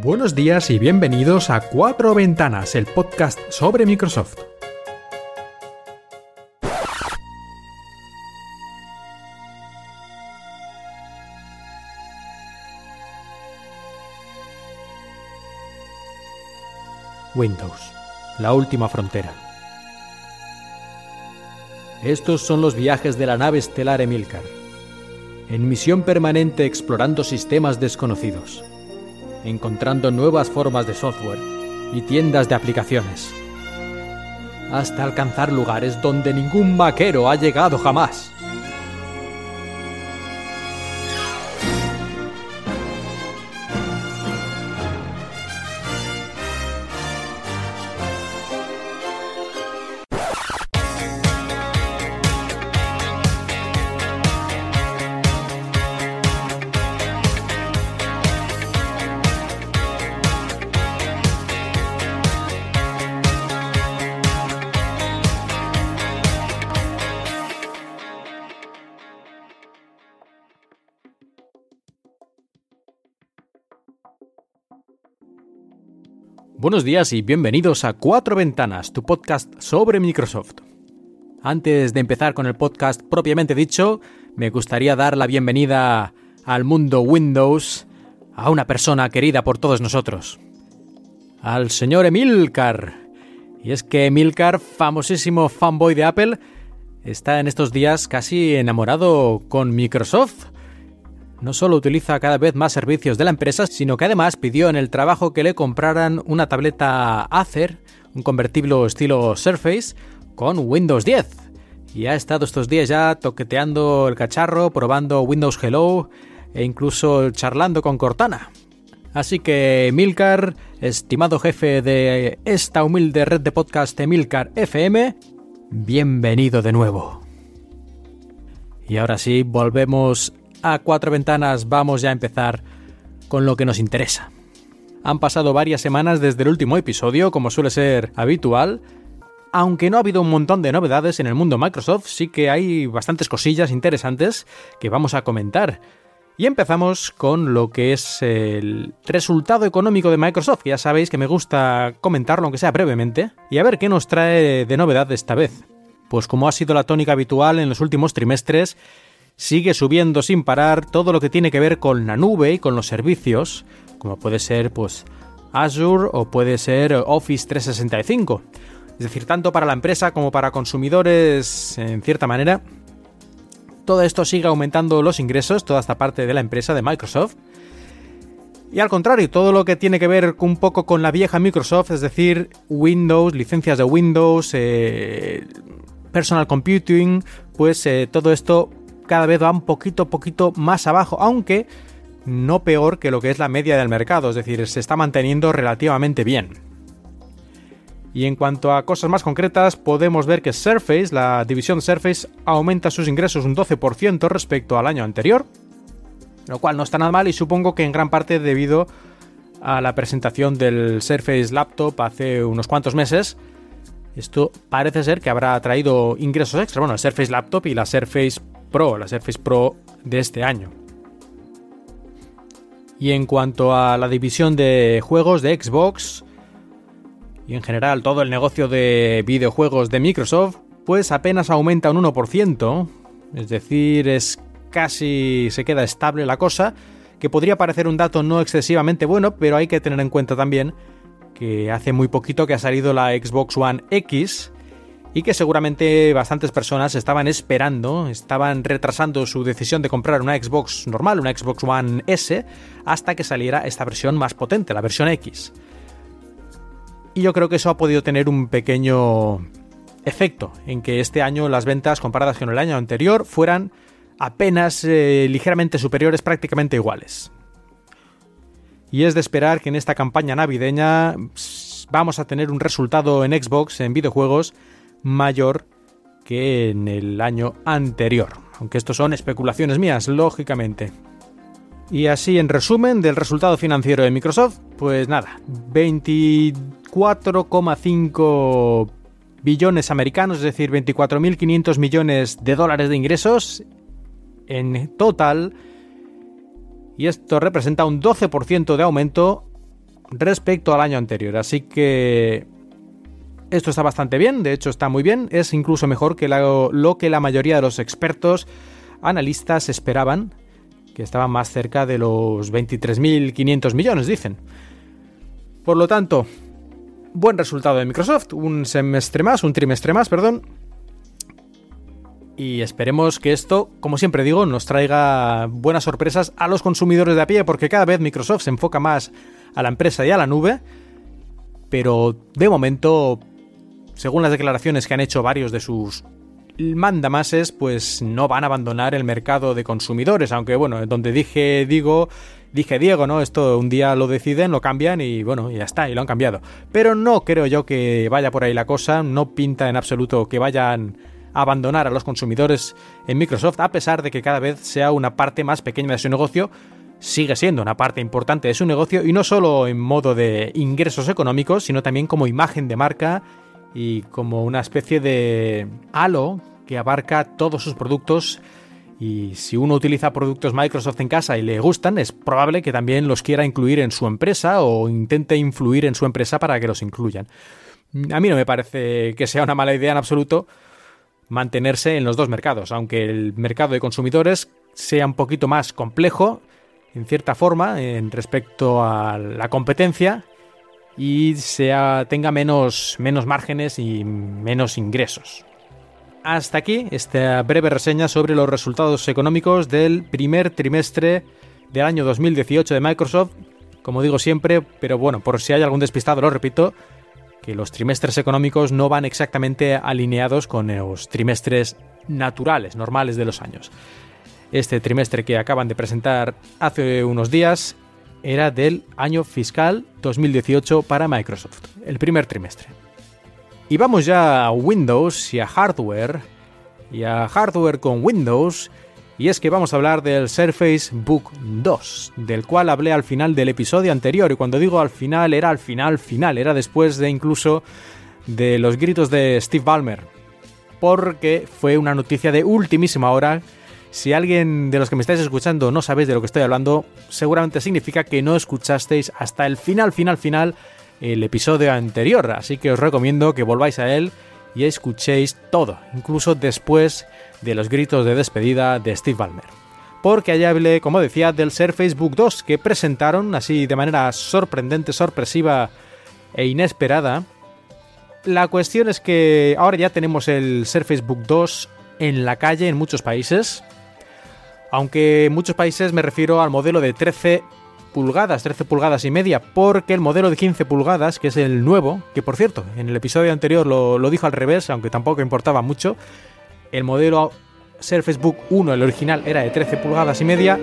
Buenos días y bienvenidos a Cuatro Ventanas, el podcast sobre Microsoft. Windows, la última frontera. Estos son los viajes de la nave estelar Emilcar, en misión permanente explorando sistemas desconocidos, encontrando nuevas formas de software y tiendas de aplicaciones, hasta alcanzar lugares donde ningún vaquero ha llegado jamás. Buenos días y bienvenidos a Cuatro Ventanas, tu podcast sobre Microsoft. Antes de empezar con el podcast propiamente dicho, me gustaría dar la bienvenida al mundo Windows a una persona querida por todos nosotros, al señor Emilcar. Y es que Emilcar, famosísimo fanboy de Apple, está en estos días casi enamorado con Microsoft no solo utiliza cada vez más servicios de la empresa, sino que además pidió en el trabajo que le compraran una tableta Acer, un convertible estilo Surface, con Windows 10. Y ha estado estos días ya toqueteando el cacharro, probando Windows Hello e incluso charlando con Cortana. Así que Milcar, estimado jefe de esta humilde red de podcast Milcar FM, bienvenido de nuevo. Y ahora sí, volvemos a cuatro ventanas vamos ya a empezar con lo que nos interesa. Han pasado varias semanas desde el último episodio, como suele ser habitual. Aunque no ha habido un montón de novedades en el mundo Microsoft, sí que hay bastantes cosillas interesantes que vamos a comentar. Y empezamos con lo que es el resultado económico de Microsoft, ya sabéis que me gusta comentarlo aunque sea brevemente, y a ver qué nos trae de novedad esta vez. Pues como ha sido la tónica habitual en los últimos trimestres, sigue subiendo sin parar todo lo que tiene que ver con la nube y con los servicios, como puede ser pues Azure o puede ser Office 365. Es decir, tanto para la empresa como para consumidores en cierta manera. Todo esto sigue aumentando los ingresos, toda esta parte de la empresa de Microsoft. Y al contrario, todo lo que tiene que ver un poco con la vieja Microsoft, es decir, Windows, licencias de Windows, eh, personal computing, pues eh, todo esto cada vez va un poquito, poquito más abajo, aunque no peor que lo que es la media del mercado, es decir, se está manteniendo relativamente bien. Y en cuanto a cosas más concretas, podemos ver que Surface, la división Surface, aumenta sus ingresos un 12% respecto al año anterior, lo cual no está nada mal y supongo que en gran parte debido a la presentación del Surface Laptop hace unos cuantos meses. Esto parece ser que habrá traído ingresos extra. Bueno, el Surface Laptop y la Surface Pro, la Surface Pro de este año. Y en cuanto a la división de juegos de Xbox y en general todo el negocio de videojuegos de Microsoft, pues apenas aumenta un 1%, es decir, es casi se queda estable la cosa, que podría parecer un dato no excesivamente bueno, pero hay que tener en cuenta también que hace muy poquito que ha salido la Xbox One X y que seguramente bastantes personas estaban esperando, estaban retrasando su decisión de comprar una Xbox normal, una Xbox One S, hasta que saliera esta versión más potente, la versión X. Y yo creo que eso ha podido tener un pequeño efecto en que este año las ventas comparadas con el año anterior fueran apenas eh, ligeramente superiores, prácticamente iguales. Y es de esperar que en esta campaña navideña vamos a tener un resultado en Xbox, en videojuegos, mayor que en el año anterior. Aunque esto son especulaciones mías, lógicamente. Y así, en resumen del resultado financiero de Microsoft, pues nada, 24,5 billones americanos, es decir, 24.500 millones de dólares de ingresos en total. Y esto representa un 12% de aumento respecto al año anterior. Así que esto está bastante bien, de hecho está muy bien, es incluso mejor que lo que la mayoría de los expertos analistas esperaban, que estaban más cerca de los 23.500 millones, dicen. Por lo tanto, buen resultado de Microsoft, un semestre más, un trimestre más, perdón. Y esperemos que esto, como siempre digo, nos traiga buenas sorpresas a los consumidores de a pie, porque cada vez Microsoft se enfoca más a la empresa y a la nube. Pero de momento, según las declaraciones que han hecho varios de sus mandamases, pues no van a abandonar el mercado de consumidores, aunque bueno, donde dije digo, dije Diego, ¿no? Esto un día lo deciden, lo cambian y bueno, ya está, y lo han cambiado. Pero no creo yo que vaya por ahí la cosa, no pinta en absoluto que vayan a abandonar a los consumidores en Microsoft, a pesar de que cada vez sea una parte más pequeña de su negocio, sigue siendo una parte importante de su negocio y no solo en modo de ingresos económicos, sino también como imagen de marca y como una especie de halo que abarca todos sus productos y si uno utiliza productos Microsoft en casa y le gustan, es probable que también los quiera incluir en su empresa o intente influir en su empresa para que los incluyan. A mí no me parece que sea una mala idea en absoluto mantenerse en los dos mercados, aunque el mercado de consumidores sea un poquito más complejo, en cierta forma, en respecto a la competencia y tenga menos, menos márgenes y menos ingresos. Hasta aquí esta breve reseña sobre los resultados económicos del primer trimestre del año 2018 de Microsoft. Como digo siempre, pero bueno, por si hay algún despistado, lo repito, que los trimestres económicos no van exactamente alineados con los trimestres naturales, normales de los años. Este trimestre que acaban de presentar hace unos días era del año fiscal 2018 para Microsoft, el primer trimestre. Y vamos ya a Windows y a hardware, y a hardware con Windows, y es que vamos a hablar del Surface Book 2, del cual hablé al final del episodio anterior, y cuando digo al final era al final final, era después de incluso de los gritos de Steve Ballmer, porque fue una noticia de ultimísima hora si alguien de los que me estáis escuchando no sabéis de lo que estoy hablando, seguramente significa que no escuchasteis hasta el final, final, final el episodio anterior. Así que os recomiendo que volváis a él y escuchéis todo, incluso después de los gritos de despedida de Steve Ballmer. Porque allá hablé, como decía, del Surface Book 2 que presentaron así de manera sorprendente, sorpresiva e inesperada. La cuestión es que ahora ya tenemos el Surface Book 2 en la calle en muchos países aunque en muchos países me refiero al modelo de 13 pulgadas, 13 pulgadas y media, porque el modelo de 15 pulgadas, que es el nuevo, que por cierto, en el episodio anterior lo, dijo al revés, aunque tampoco importaba mucho, el modelo Surface Book 1, el original, era de 13 pulgadas y media,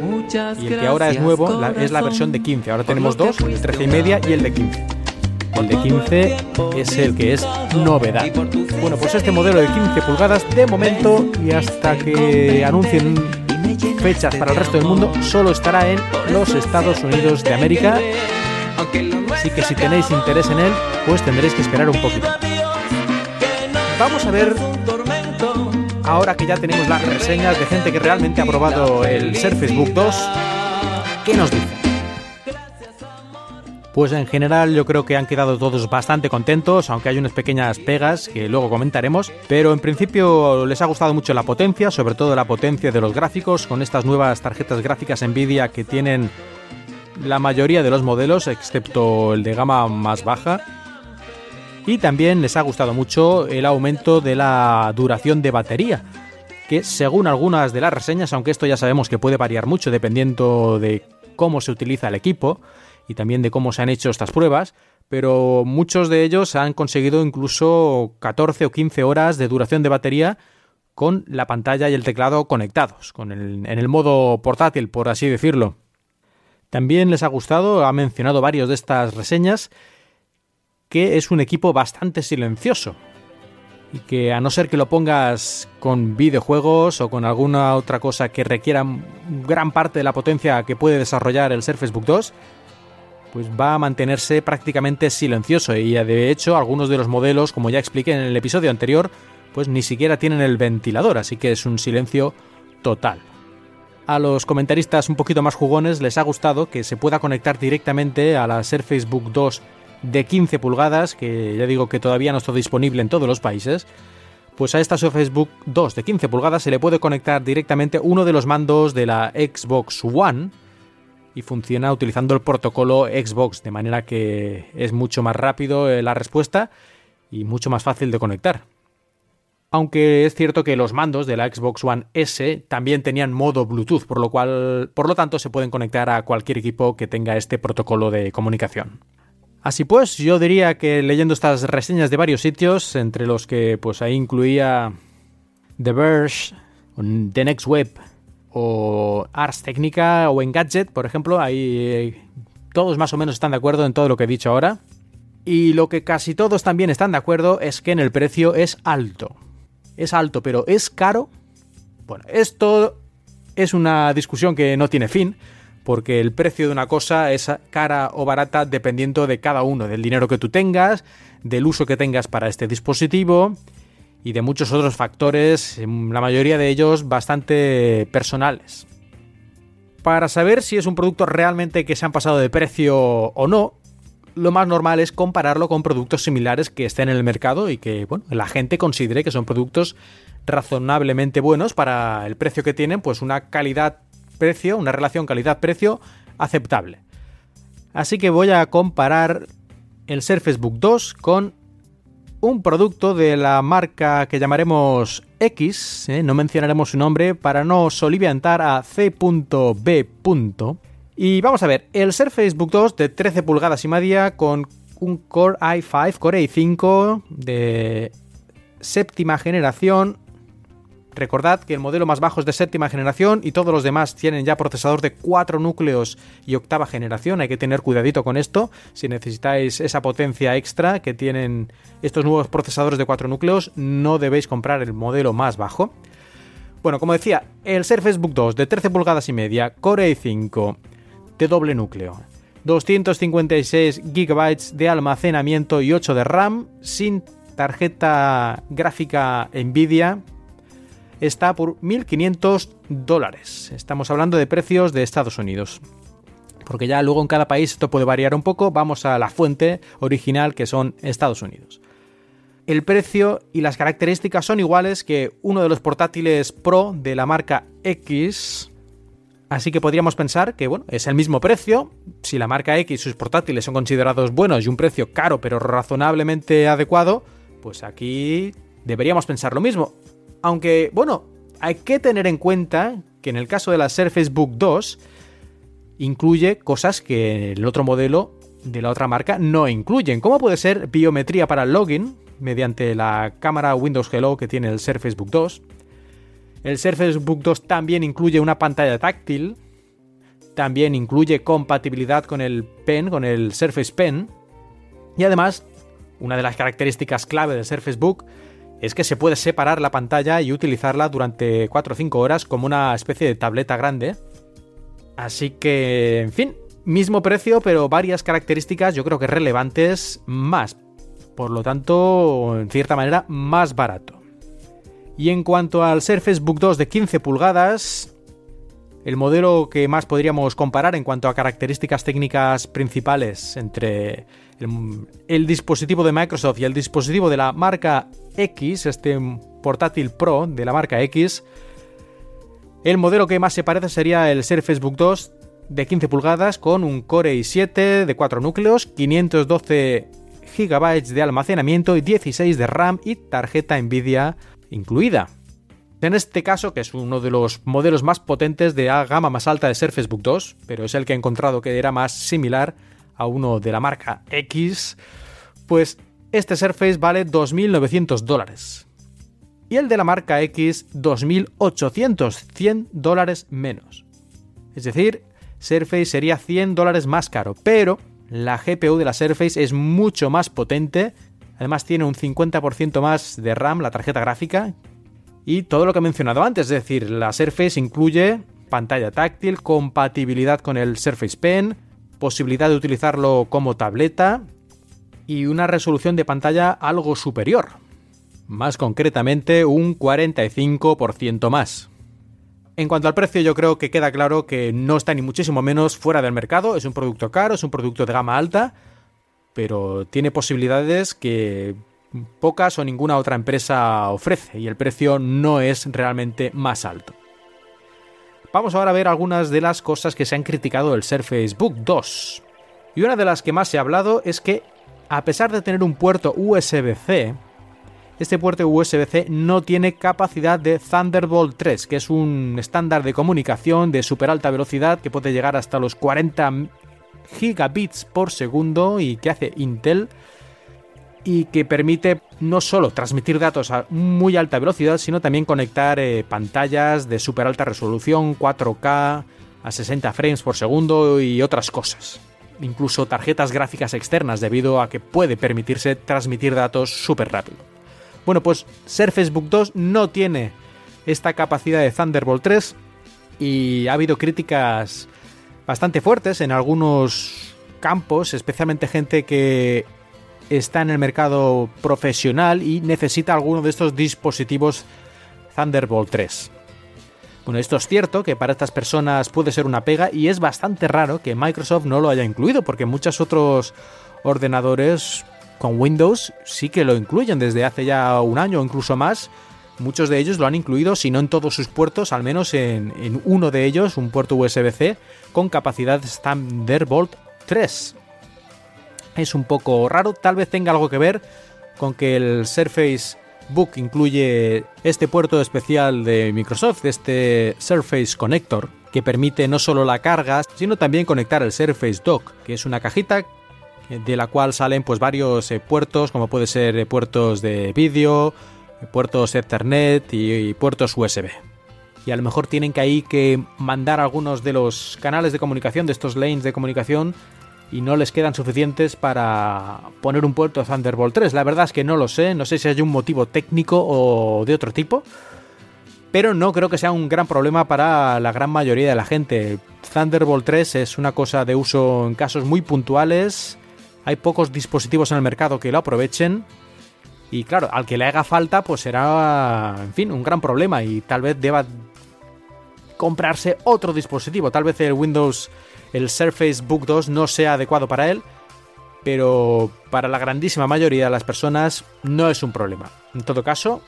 y el que ahora es nuevo es la versión de 15. Ahora tenemos dos, el de 13 y media y el de 15. El de 15 es el que es novedad. Bueno, pues este modelo de 15 pulgadas, de momento y hasta que anuncien fechas para el resto del mundo, solo estará en los Estados Unidos de América. Así que si tenéis interés en él, pues tendréis que esperar un poquito. Vamos a ver, ahora que ya tenemos las reseñas de gente que realmente ha probado el Surface Book 2, ¿qué nos dice? Pues en general yo creo que han quedado todos bastante contentos, aunque hay unas pequeñas pegas que luego comentaremos, pero en principio les ha gustado mucho la potencia, sobre todo la potencia de los gráficos, con estas nuevas tarjetas gráficas Nvidia que tienen la mayoría de los modelos, excepto el de gama más baja. Y también les ha gustado mucho el aumento de la duración de batería, que según algunas de las reseñas, aunque esto ya sabemos que puede variar mucho dependiendo de cómo se utiliza el equipo, y también de cómo se han hecho estas pruebas, pero muchos de ellos han conseguido incluso 14 o 15 horas de duración de batería con la pantalla y el teclado conectados, con el, en el modo portátil, por así decirlo. También les ha gustado, ha mencionado varios de estas reseñas, que es un equipo bastante silencioso y que a no ser que lo pongas con videojuegos o con alguna otra cosa que requiera gran parte de la potencia que puede desarrollar el Surface Book 2, pues va a mantenerse prácticamente silencioso y de hecho algunos de los modelos, como ya expliqué en el episodio anterior, pues ni siquiera tienen el ventilador, así que es un silencio total. a los comentaristas un poquito más jugones les ha gustado que se pueda conectar directamente a la Surface Book 2 de 15 pulgadas, que ya digo que todavía no está disponible en todos los países. Pues a esta Surface Book 2 de 15 pulgadas se le puede conectar directamente uno de los mandos de la Xbox One y funciona utilizando el protocolo Xbox, de manera que es mucho más rápido eh, la respuesta y mucho más fácil de conectar. Aunque es cierto que los mandos de la Xbox One S también tenían modo Bluetooth, por lo cual, por lo tanto, se pueden conectar a cualquier equipo que tenga este protocolo de comunicación. Así pues, yo diría que leyendo estas reseñas de varios sitios, entre los que pues ahí incluía The Verge, The Next Web o Ars Technica o Engadget, por ejemplo, ahí eh, todos más o menos están de acuerdo en todo lo que he dicho ahora. Y lo que casi todos también están de acuerdo es que en el precio es alto es alto, pero ¿es caro? Bueno, esto es una discusión que no tiene fin, porque el precio de una cosa es cara o barata dependiendo de cada uno, del dinero que tú tengas, del uso que tengas para este dispositivo y de muchos otros factores, la mayoría de ellos bastante personales. Para saber si es un producto realmente que se han pasado de precio o no, lo más normal es compararlo con productos similares que estén en el mercado y que bueno, la gente considere que son productos razonablemente buenos para el precio que tienen, pues una calidad-precio, una relación calidad-precio aceptable. Así que voy a comparar el Surface Book 2 con un producto de la marca que llamaremos X, ¿eh? no mencionaremos su nombre para no soliviantar a C.B. Y vamos a ver, el Surface Book 2 de 13 pulgadas y media con un Core i5, Core i5 de séptima generación. Recordad que el modelo más bajo es de séptima generación y todos los demás tienen ya procesador de 4 núcleos y octava generación. Hay que tener cuidadito con esto. Si necesitáis esa potencia extra que tienen estos nuevos procesadores de 4 núcleos, no debéis comprar el modelo más bajo. Bueno, como decía, el Surface Book 2 de 13 pulgadas y media, Core i5 de doble núcleo. 256 GB de almacenamiento y 8 de RAM sin tarjeta gráfica Nvidia está por 1.500 dólares. Estamos hablando de precios de Estados Unidos. Porque ya luego en cada país esto puede variar un poco. Vamos a la fuente original que son Estados Unidos. El precio y las características son iguales que uno de los portátiles Pro de la marca X Así que podríamos pensar que, bueno, es el mismo precio. Si la marca X y sus portátiles son considerados buenos y un precio caro pero razonablemente adecuado, pues aquí deberíamos pensar lo mismo. Aunque, bueno, hay que tener en cuenta que en el caso de la Surface Book 2 incluye cosas que el otro modelo de la otra marca no incluyen. ¿Cómo puede ser biometría para login mediante la cámara Windows Hello que tiene el Surface Book 2? El Surface Book 2 también incluye una pantalla táctil, también incluye compatibilidad con el Pen, con el Surface Pen, y además, una de las características clave del Surface Book es que se puede separar la pantalla y utilizarla durante 4 o 5 horas como una especie de tableta grande. Así que, en fin, mismo precio, pero varias características yo creo que relevantes más. Por lo tanto, en cierta manera, más barato. Y en cuanto al Surface Book 2 de 15 pulgadas, el modelo que más podríamos comparar en cuanto a características técnicas principales entre el, dispositivo de Microsoft y el dispositivo de la marca X, este portátil Pro de la marca X, el modelo que más se parece sería el Surface Book 2 de 15 pulgadas con un Core i7 de 4 núcleos, 512 GB de almacenamiento y 16 de RAM y tarjeta Nvidia incluida. En este caso, que es uno de los modelos más potentes de gama más alta de Surface Book 2, pero es el que he encontrado que era más similar a uno de la marca X, pues este Surface vale 2.900 dólares. Y el de la marca X 2.800, 100 dólares menos. Es decir, Surface sería 100 dólares más caro, pero la GPU de la Surface es mucho más potente Además tiene un 50% más de RAM, la tarjeta gráfica. Y todo lo que he mencionado antes, es decir, la Surface incluye pantalla táctil, compatibilidad con el Surface Pen, posibilidad de utilizarlo como tableta y una resolución de pantalla algo superior. Más concretamente, un 45% más. En cuanto al precio, yo creo que queda claro que no está ni muchísimo menos fuera del mercado. Es un producto caro, es un producto de gama alta, pero tiene posibilidades que pocas o ninguna otra empresa ofrece y el precio no es realmente más alto. Vamos ahora a ver algunas de las cosas que se han criticado del Surface Book 2. Y una de las que más se ha hablado es que, a pesar de tener un puerto USB-C, este puerto USB-C no tiene capacidad de Thunderbolt 3, que es un estándar de comunicación de super alta velocidad que puede llegar hasta los 40 gigabits por segundo y que hace Intel y que permite no solo transmitir datos a muy alta velocidad, sino también conectar eh, pantallas de super alta resolución, 4K, a 60 frames por segundo y otras cosas. Incluso tarjetas gráficas externas debido a que puede permitirse transmitir datos súper rápido. Bueno, pues Surface Book 2 no tiene esta capacidad de Thunderbolt 3 y ha habido críticas bastante fuertes en algunos campos, especialmente gente que está en el mercado profesional y necesita alguno de estos dispositivos Thunderbolt 3. Bueno, esto es cierto que para estas personas puede ser una pega y es bastante raro que Microsoft no lo haya incluido porque muchos otros ordenadores con Windows sí que lo incluyen desde hace ya un año o incluso más. Muchos de ellos lo han incluido, si no en todos sus puertos, al menos en, uno de ellos, un puerto USB-C, con capacidad Thunderbolt 3. Es un poco raro, tal vez tenga algo que ver con que el Surface Book incluye este puerto especial de Microsoft, este Surface Connector, que permite no solo la carga, sino también conectar el Surface Dock, que es una cajita de la cual salen pues varios eh, puertos, como puede ser eh, puertos de vídeo, puertos Ethernet y, puertos USB. Y a lo mejor tienen que ahí que mandar algunos de los canales de comunicación, de estos lanes de comunicación, y no les quedan suficientes para poner un puerto Thunderbolt 3. La verdad es que no lo sé, no sé si hay un motivo técnico o de otro tipo, pero no creo que sea un gran problema para la gran mayoría de la gente. Thunderbolt 3 es una cosa de uso en casos muy puntuales hay pocos dispositivos en el mercado que lo aprovechen. Y claro, al que le haga falta, pues será, en fin, un gran problema y tal vez deba comprarse otro dispositivo. Tal vez el Windows, el Surface Book 2 no sea adecuado para él, pero para la grandísima mayoría de las personas no es un problema. En todo caso,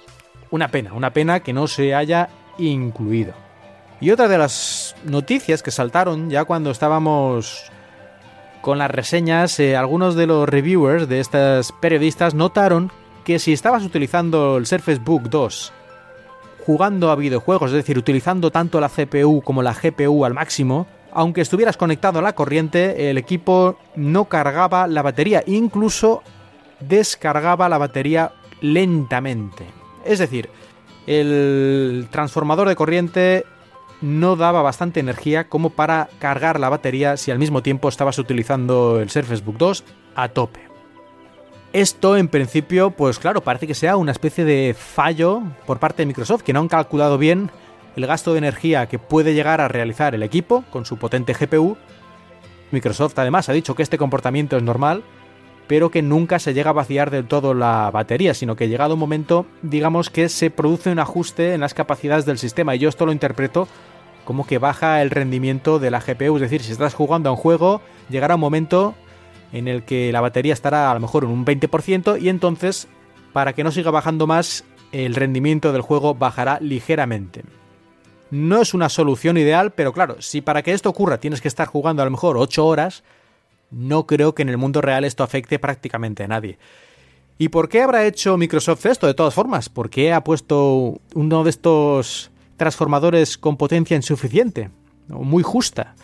una pena, una pena que no se haya incluido. Y otra de las noticias que saltaron ya cuando estábamos con las reseñas, eh, algunos de los reviewers de estas periodistas notaron que si estabas utilizando el Surface Book 2 jugando a videojuegos, es decir, utilizando tanto la CPU como la GPU al máximo, aunque estuvieras conectado a la corriente, el equipo no cargaba la batería, incluso descargaba la batería lentamente. Es decir, el transformador de corriente no daba bastante energía como para cargar la batería si al mismo tiempo estabas utilizando el Surface Book 2 a tope. Esto en principio, pues claro, parece que sea una especie de fallo por parte de Microsoft, que no han calculado bien el gasto de energía que puede llegar a realizar el equipo con su potente GPU. Microsoft además ha dicho que este comportamiento es normal, pero que nunca se llega a vaciar del todo la batería, sino que llegado un momento, digamos que se produce un ajuste en las capacidades del sistema, y yo esto lo interpreto como que baja el rendimiento de la GPU. Es decir, si estás jugando a un juego, llegará un momento en el que la batería estará a lo mejor en un 20% y entonces, para que no siga bajando más, el rendimiento del juego bajará ligeramente. No es una solución ideal, pero claro, si para que esto ocurra tienes que estar jugando a lo mejor 8 horas, no creo que en el mundo real esto afecte prácticamente a nadie. ¿Y por qué habrá hecho Microsoft esto de todas formas? ¿Por qué ha puesto uno de estos transformadores con potencia insuficiente, o muy justa.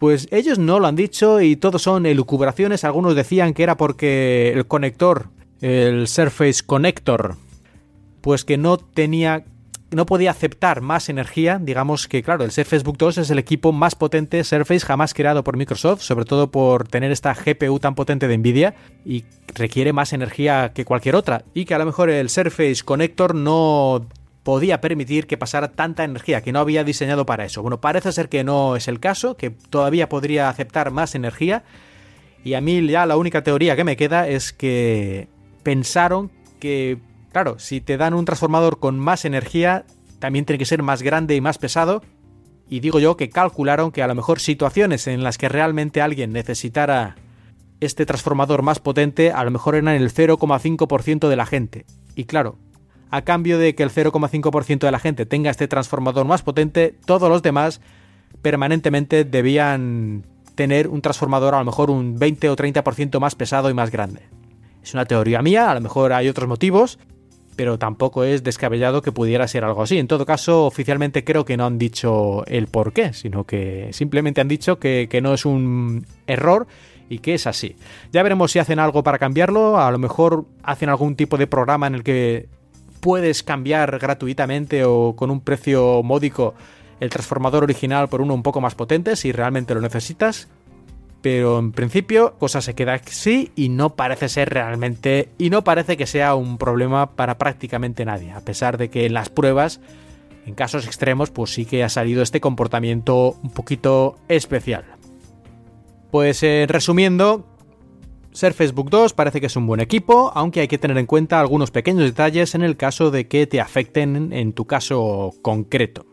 Pues ellos no lo han dicho y todos son elucubraciones. Algunos decían que era porque el conector, el Surface Connector, pues que no tenía no podía aceptar más energía, digamos que claro, el Surface Book 2 es el equipo más potente Surface jamás creado por Microsoft, sobre todo por tener esta GPU tan potente de Nvidia y requiere más energía que cualquier otra y que a lo mejor el Surface Connector no podía permitir que pasara tanta energía, que no había diseñado para eso. Bueno, parece ser que no es el caso, que todavía podría aceptar más energía. Y a mí ya la única teoría que me queda es que pensaron que, claro, si te dan un transformador con más energía, también tiene que ser más grande y más pesado. Y digo yo que calcularon que a lo mejor situaciones en las que realmente alguien necesitara este transformador más potente, a lo mejor eran el 0,5% de la gente. Y claro, a cambio de que el 0,5% de la gente tenga este transformador más potente, todos los demás permanentemente debían tener un transformador a lo mejor un 20 o 30% más pesado y más grande. Es una teoría mía, a lo mejor hay otros motivos, pero tampoco es descabellado que pudiera ser algo así. En todo caso, oficialmente creo que no han dicho el por qué, sino que simplemente han dicho que, que no es un error y que es así. Ya veremos si hacen algo para cambiarlo, a lo mejor hacen algún tipo de programa en el que puedes cambiar gratuitamente o con un precio módico el transformador original por uno un poco más potente si realmente lo necesitas. Pero en principio, cosa se queda así y no parece ser realmente. Y no parece que sea un problema para prácticamente nadie. A pesar de que en las pruebas, en casos extremos, pues sí que ha salido este comportamiento un poquito especial. Pues eh, resumiendo, Surface Book 2 parece que es un buen equipo, aunque hay que tener en cuenta algunos pequeños detalles en el caso de que te afecten en tu caso concreto.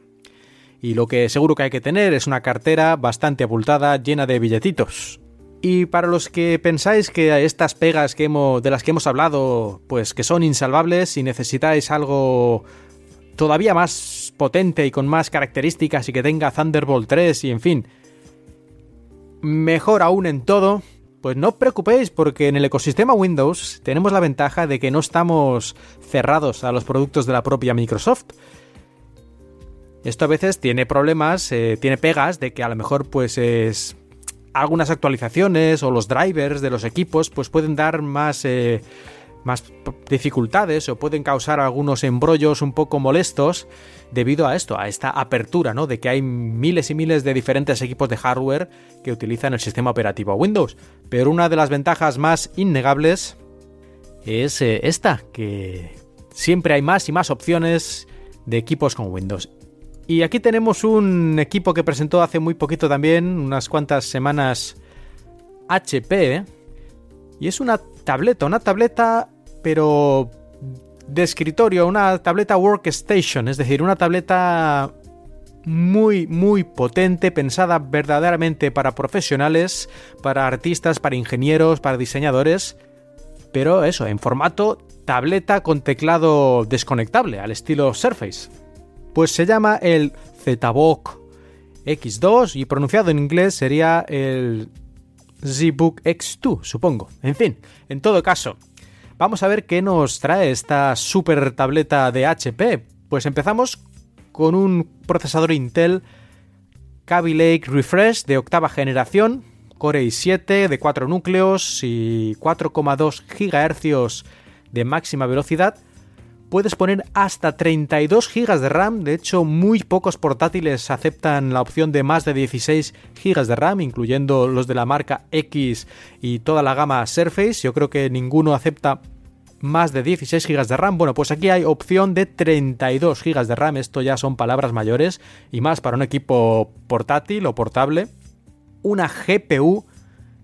Y lo que seguro que hay que tener es una cartera bastante abultada llena de billetitos. Y para los que pensáis que estas pegas que hemos, de las que hemos hablado, pues que son insalvables y necesitáis algo todavía más potente y con más características y que tenga Thunderbolt 3 y en fin, mejor aún en todo, pues no os preocupéis porque en el ecosistema Windows tenemos la ventaja de que no estamos cerrados a los productos de la propia Microsoft. Esto a veces tiene problemas, eh, tiene pegas de que a lo mejor pues es algunas actualizaciones o los drivers de los equipos pues pueden dar más, eh, más dificultades o pueden causar algunos embrollos un poco molestos debido a esto, a esta apertura, ¿no? De que hay miles y miles de diferentes equipos de hardware que utilizan el sistema operativo Windows. Pero una de las ventajas más innegables es eh, esta, que siempre hay más y más opciones de equipos con Windows. Y aquí tenemos un equipo que presentó hace muy poquito también, unas cuantas semanas, HP. Y es una tableta, una tableta, pero de escritorio, una tableta workstation, es decir, una tableta muy, muy potente, pensada verdaderamente para profesionales, para artistas, para ingenieros, para diseñadores. Pero eso, en formato tableta con teclado desconectable, al estilo Surface. Pues se llama el ZBook X2 y pronunciado en inglés sería el ZBook X2, supongo. En fin, en todo caso, vamos a ver qué nos trae esta super tableta de HP. Pues empezamos con un procesador Intel Kaby Lake Refresh de octava generación, Core i7 de 4 núcleos y 4,2 GHz de máxima velocidad puedes poner hasta 32 GB de RAM. De hecho, muy pocos portátiles aceptan la opción de más de 16 GB de RAM, incluyendo los de la marca X y toda la gama Surface. Yo creo que ninguno acepta más de 16 GB de RAM. Bueno, pues aquí hay opción de 32 GB de RAM. Esto ya son palabras mayores y más para un equipo portátil o portable. Una GPU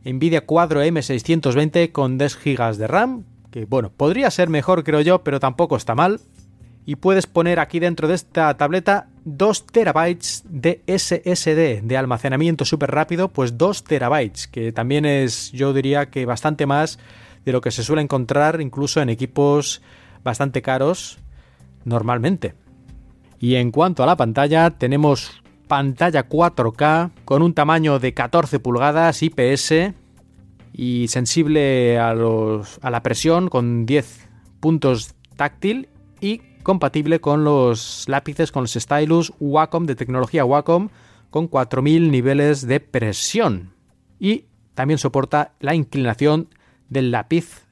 Nvidia Quadro M620 con 10 GB de RAM, que bueno, podría ser mejor creo yo, pero tampoco está mal. Y puedes poner aquí dentro de esta tableta 2 terabytes de SSD, de almacenamiento súper rápido, pues 2 terabytes, que también es yo diría que bastante más de lo que se suele encontrar incluso en equipos bastante caros normalmente. Y en cuanto a la pantalla, tenemos pantalla 4K con un tamaño de 14 pulgadas IPS y sensible a, la presión con 10 puntos táctil y compatible con los lápices, con los stylus Wacom de tecnología Wacom con 4000 niveles de presión y también soporta la inclinación del lápiz.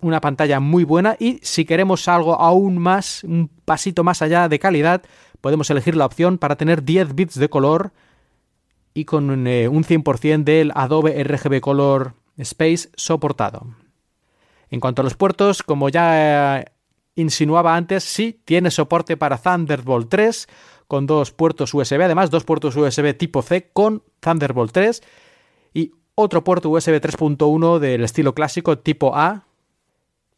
Una pantalla muy buena y si queremos algo aún más, un pasito más allá de calidad, podemos elegir la opción para tener 10 bits de color y con eh, un 100% del Adobe RGB Color Space soportado. En cuanto a los puertos, como ya insinuaba antes, sí tiene soporte para Thunderbolt 3 con dos puertos USB, además dos puertos USB tipo C con Thunderbolt 3 y otro puerto USB 3.1 del estilo clásico tipo A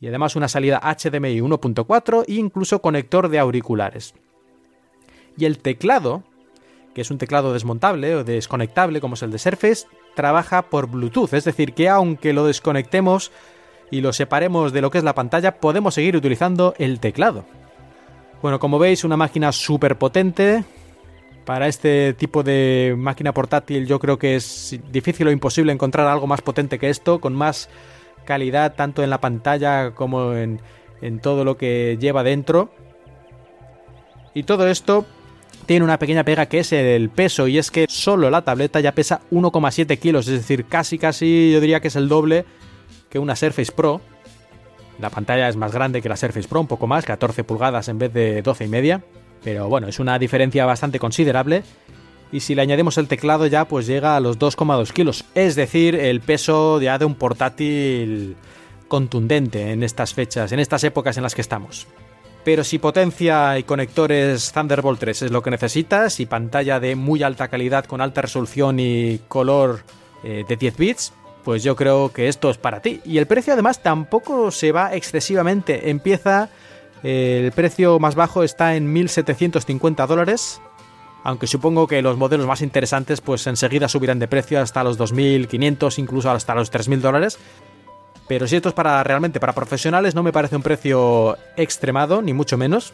y además una salida HDMI 1.4 e incluso conector de auriculares. Y el teclado, que es un teclado desmontable o desconectable como es el de Surface, trabaja por Bluetooth, es decir, que aunque lo desconectemos y lo separemos de lo que es la pantalla, podemos seguir utilizando el teclado. Bueno, como veis, una máquina súper potente. Para este tipo de máquina portátil yo creo que es difícil o imposible encontrar algo más potente que esto, con más calidad tanto en la pantalla como en, en todo lo que lleva dentro. Y todo esto tiene una pequeña pega que es el peso y es que solo la tableta ya pesa 1,7 kilos, es decir, casi casi yo diría que es el doble que una Surface Pro. La pantalla es más grande que la Surface Pro, un poco más, 14 pulgadas en vez de 12 y media, pero bueno, es una diferencia bastante considerable. Y si le añadimos el teclado ya pues llega a los 2,2 kilos, es decir, el peso ya de un portátil contundente en estas fechas, en estas épocas en las que estamos. Pero si potencia y conectores Thunderbolt 3 es lo que necesitas y pantalla de muy alta calidad con alta resolución y color eh, de 10 bits, pues yo creo que esto es para ti. Y el precio además tampoco se va excesivamente. Empieza, eh, el precio más bajo está en 1.750 dólares. Aunque supongo que los modelos más interesantes pues enseguida subirán de precio hasta los 2.500, incluso hasta los 3.000 dólares. Pero si esto es para realmente para profesionales, no me parece un precio extremado, ni mucho menos.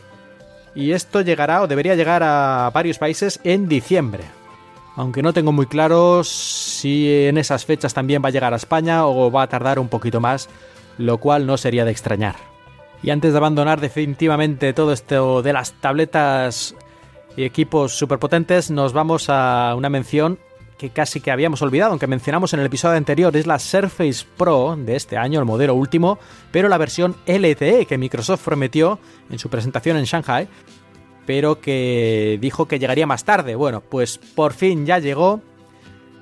Y esto llegará o debería llegar a varios países en diciembre. Aunque no tengo muy claro si en esas fechas también va a llegar a España o va a tardar un poquito más, lo cual no sería de extrañar. Y antes de abandonar definitivamente todo esto de las tabletas y equipos superpotentes, nos vamos a una mención que casi que habíamos olvidado, aunque mencionamos en el episodio anterior, es la Surface Pro de este año, el modelo último, pero la versión LTE que Microsoft prometió en su presentación en Shanghai, pero que dijo que llegaría más tarde. Bueno, pues por fin ya llegó,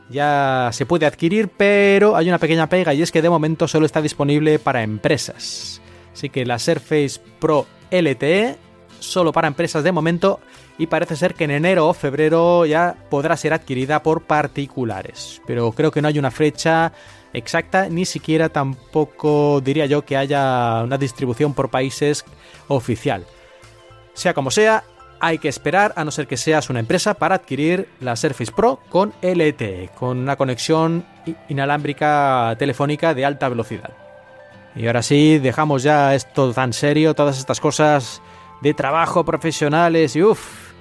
ya se puede adquirir, pero hay una pequeña pega y es que de momento solo está disponible para empresas. Así que la Surface Pro LTE, solo para empresas de momento, y parece ser que en enero o febrero ya podrá ser adquirida por particulares. Pero creo que no hay una fecha exacta, ni siquiera tampoco diría yo que haya una distribución por países oficial. Sea como sea, hay que esperar a no ser que seas una empresa para adquirir la Surface Pro con LTE, con una conexión inalámbrica telefónica de alta velocidad. Y ahora sí, dejamos ya esto tan serio, todas estas cosas de trabajo profesionales y uff,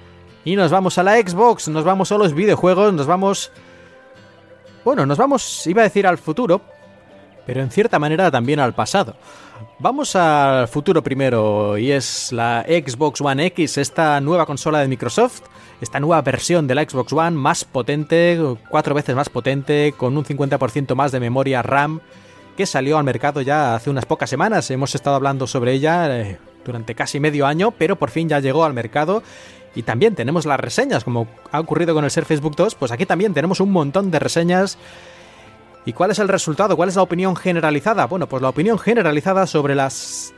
y nos vamos a la Xbox, nos vamos a los videojuegos, nos vamos... Bueno, nos vamos, iba a decir al futuro, pero en cierta manera también al pasado. Vamos al futuro primero, y es la Xbox One X, esta nueva consola de Microsoft, esta nueva versión de la Xbox One más potente, cuatro veces más potente, con un 50% más de memoria RAM, que salió al mercado ya hace unas pocas semanas. Hemos estado hablando sobre ella eh, durante casi medio año, pero por fin ya llegó al mercado y también tenemos las reseñas, como ha ocurrido con el Ser Facebook 2, pues aquí también tenemos un montón de reseñas. ¿Y cuál es el resultado? ¿Cuál es la opinión generalizada? Bueno, pues la opinión generalizada sobre las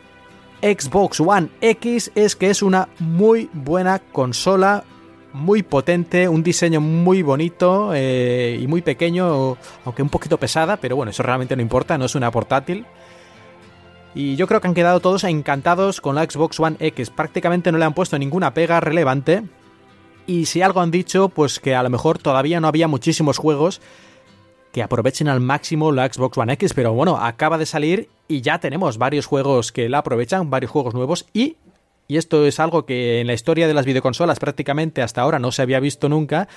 Xbox One X es que es una muy buena consola, muy potente, un diseño muy bonito eh, y muy pequeño, aunque un poquito pesada, pero bueno, eso realmente no importa, no es una portátil. Y yo creo que han quedado todos encantados con la Xbox One X. Prácticamente no le han puesto ninguna pega relevante. Y si algo han dicho, pues que a lo mejor todavía no había muchísimos juegos que aprovechen al máximo la Xbox One X. Pero bueno, acaba de salir y ya tenemos varios juegos que la aprovechan, varios juegos nuevos. Y, y esto es algo que en la historia de las videoconsolas prácticamente hasta ahora no se había visto nunca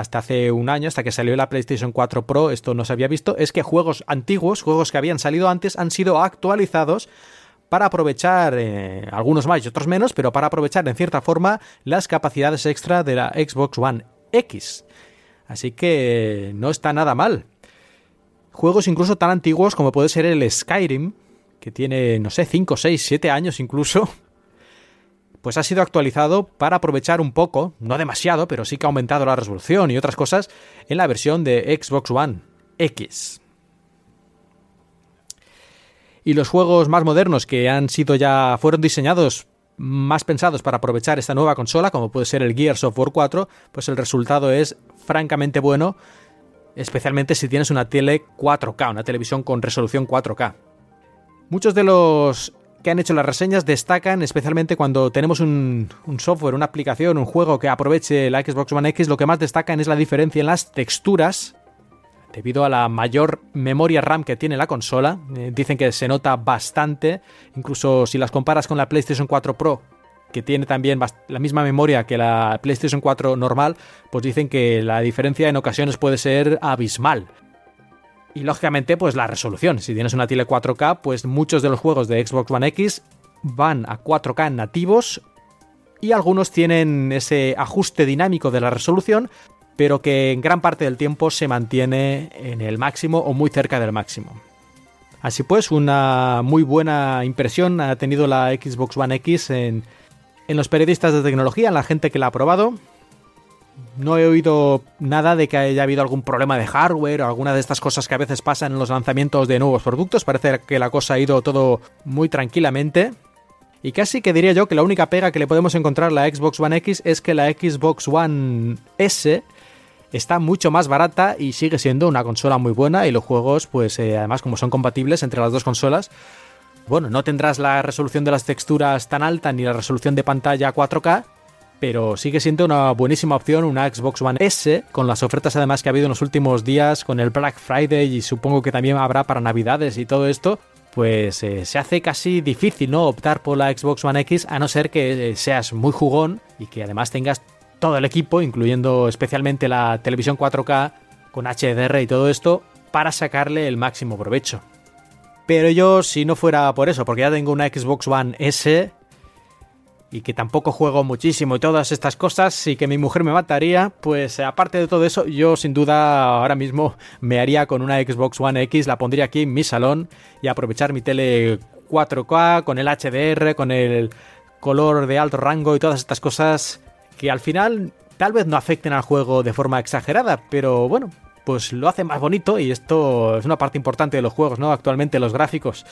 hasta hace un año, hasta que salió la PlayStation 4 Pro, esto no se había visto, es que juegos antiguos, juegos que habían salido antes, han sido actualizados para aprovechar, eh, algunos más y otros menos, pero para aprovechar en cierta forma las capacidades extra de la Xbox One X. Así que no está nada mal. Juegos incluso tan antiguos como puede ser el Skyrim, que tiene, no sé, 5, 6, 7 años incluso, pues ha sido actualizado para aprovechar un poco, no demasiado, pero sí que ha aumentado la resolución y otras cosas en la versión de Xbox One X. Y los juegos más modernos que han sido ya fueron diseñados más pensados para aprovechar esta nueva consola, como puede ser el Gears of War 4, pues el resultado es francamente bueno, especialmente si tienes una tele 4K, una televisión con resolución 4K. Muchos de los que han hecho las reseñas destacan especialmente cuando tenemos un, software, una aplicación, un juego que aproveche la Xbox One X, lo que más destacan es la diferencia en las texturas debido a la mayor memoria RAM que tiene la consola. Eh, dicen que se nota bastante, incluso si las comparas con la PlayStation 4 Pro, que tiene también la misma memoria que la PlayStation 4 normal, pues dicen que la diferencia en ocasiones puede ser abismal. Y lógicamente, pues la resolución. Si tienes una tele 4K, pues muchos de los juegos de Xbox One X van a 4K nativos y algunos tienen ese ajuste dinámico de la resolución, pero que en gran parte del tiempo se mantiene en el máximo o muy cerca del máximo. Así pues, una muy buena impresión ha tenido la Xbox One X en, en los periodistas de tecnología, en la gente que la ha probado no he oído nada de que haya habido algún problema de hardware o alguna de estas cosas que a veces pasan en los lanzamientos de nuevos productos. Parece que la cosa ha ido todo muy tranquilamente. Y casi que diría yo que la única pega que le podemos encontrar a la Xbox One X es que la Xbox One S está mucho más barata y sigue siendo una consola muy buena y los juegos, pues eh, además como son compatibles entre las dos consolas, bueno, no tendrás la resolución de las texturas tan alta ni la resolución de pantalla 4K, pero sigue siendo una buenísima opción una Xbox One S, con las ofertas además que ha habido en los últimos días, con el Black Friday y supongo que también habrá para Navidades y todo esto, pues eh, se hace casi difícil no optar por la Xbox One X a no ser que eh, seas muy jugón y que además tengas todo el equipo, incluyendo especialmente la televisión 4K con HDR y todo esto, para sacarle el máximo provecho. Pero yo, si no fuera por eso, porque ya tengo una Xbox One S, y que tampoco juego muchísimo y todas estas cosas y que mi mujer me mataría, pues eh, aparte de todo eso, yo sin duda ahora mismo me haría con una Xbox One X, la pondría aquí en mi salón y aprovechar mi tele 4K con el HDR, con el color de alto rango y todas estas cosas que al final tal vez no afecten al juego de forma exagerada, pero bueno, pues lo hace más bonito y esto es una parte importante de los juegos, ¿no? Actualmente los gráficos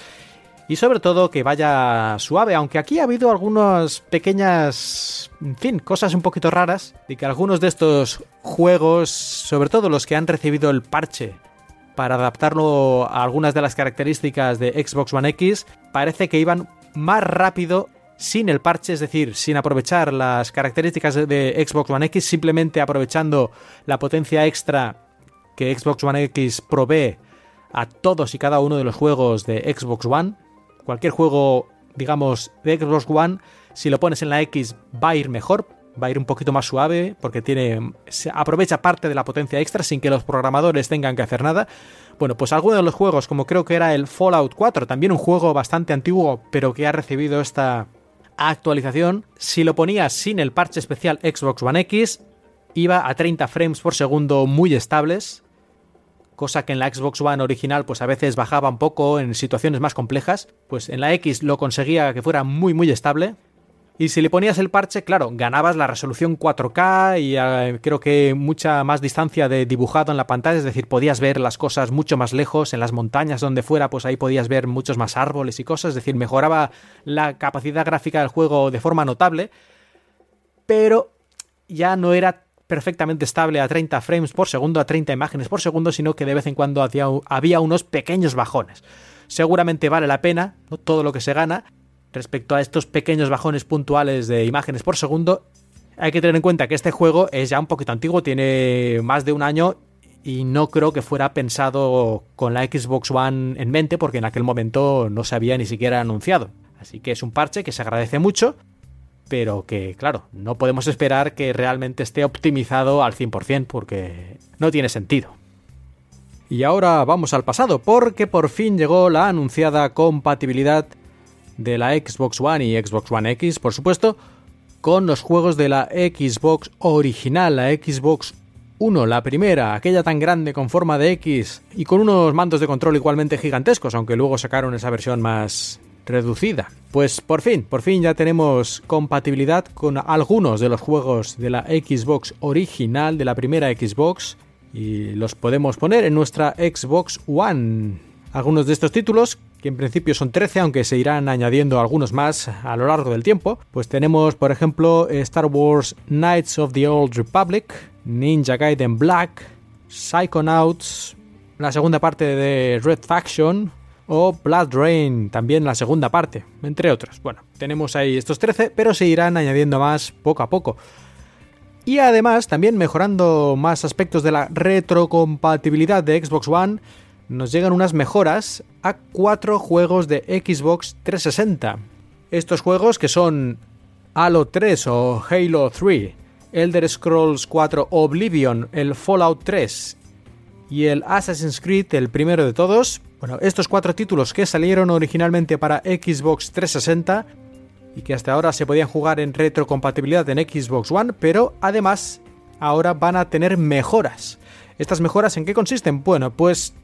y sobre todo que vaya suave, aunque aquí ha habido algunas pequeñas, en fin, cosas un poquito raras, y que algunos de estos juegos, sobre todo los que han recibido el parche para adaptarlo a algunas de las características de Xbox One X, parece que iban más rápido sin el parche, es decir, sin aprovechar las características de Xbox One X, simplemente aprovechando la potencia extra que Xbox One X provee a todos y cada uno de los juegos de Xbox One cualquier juego, digamos, de Xbox One, si lo pones en la X va a ir mejor, va a ir un poquito más suave porque tiene aprovecha parte de la potencia extra sin que los programadores tengan que hacer nada. Bueno, pues algunos de los juegos, como creo que era el Fallout 4, también un juego bastante antiguo, pero que ha recibido esta actualización, si lo ponías sin el parche especial Xbox One X, iba a 30 frames por segundo muy estables, cosa que en la Xbox One original pues a veces bajaba un poco en situaciones más complejas, pues en la X lo conseguía que fuera muy muy estable. Y si le ponías el parche, claro, ganabas la resolución 4K y eh, creo que mucha más distancia de dibujado en la pantalla, es decir, podías ver las cosas mucho más lejos, en las montañas donde fuera, pues ahí podías ver muchos más árboles y cosas, es decir, mejoraba la capacidad gráfica del juego de forma notable, pero ya no era perfectamente estable a 30 frames por segundo, a 30 imágenes por segundo, sino que de vez en cuando había unos pequeños bajones. Seguramente vale la pena todo lo que se gana respecto a estos pequeños bajones puntuales de imágenes por segundo. Hay que tener en cuenta que este juego es ya un poquito antiguo, tiene más de un año y no creo que fuera pensado con la Xbox One en mente porque en aquel momento no se había ni siquiera anunciado. Así que es un parche que se agradece mucho pero que, claro, no podemos esperar que realmente esté optimizado al 100% porque no tiene sentido. Y ahora vamos al pasado, porque por fin llegó la anunciada compatibilidad de la Xbox One y Xbox One X, por supuesto, con los juegos de la Xbox original, la Xbox 1, la primera, aquella tan grande con forma de X y con unos mandos de control igualmente gigantescos, aunque luego sacaron esa versión más reducida. Pues por fin, por fin ya tenemos compatibilidad con algunos de los juegos de la Xbox original, de la primera Xbox, y los podemos poner en nuestra Xbox One. Algunos de estos títulos, que en principio son 13, aunque se irán añadiendo algunos más a lo largo del tiempo, pues tenemos por ejemplo Star Wars Knights of the Old Republic, Ninja Gaiden Black, Psychonauts, la segunda parte de Red Faction, o Blood Rain, también la segunda parte, entre otros. Bueno, tenemos ahí estos 13, pero se irán añadiendo más poco a poco. Y además, también mejorando más aspectos de la retrocompatibilidad de Xbox One, nos llegan unas mejoras a cuatro juegos de Xbox 360. Estos juegos que son Halo 3 o Halo 3, Elder Scrolls 4 Oblivion, el Fallout 3 y el Assassin's Creed, el primero de todos. Bueno, estos cuatro títulos que salieron originalmente para Xbox 360 y que hasta ahora se podían jugar en retrocompatibilidad en Xbox One, pero además ahora van a tener mejoras. ¿Estas mejoras en qué consisten? Bueno, pues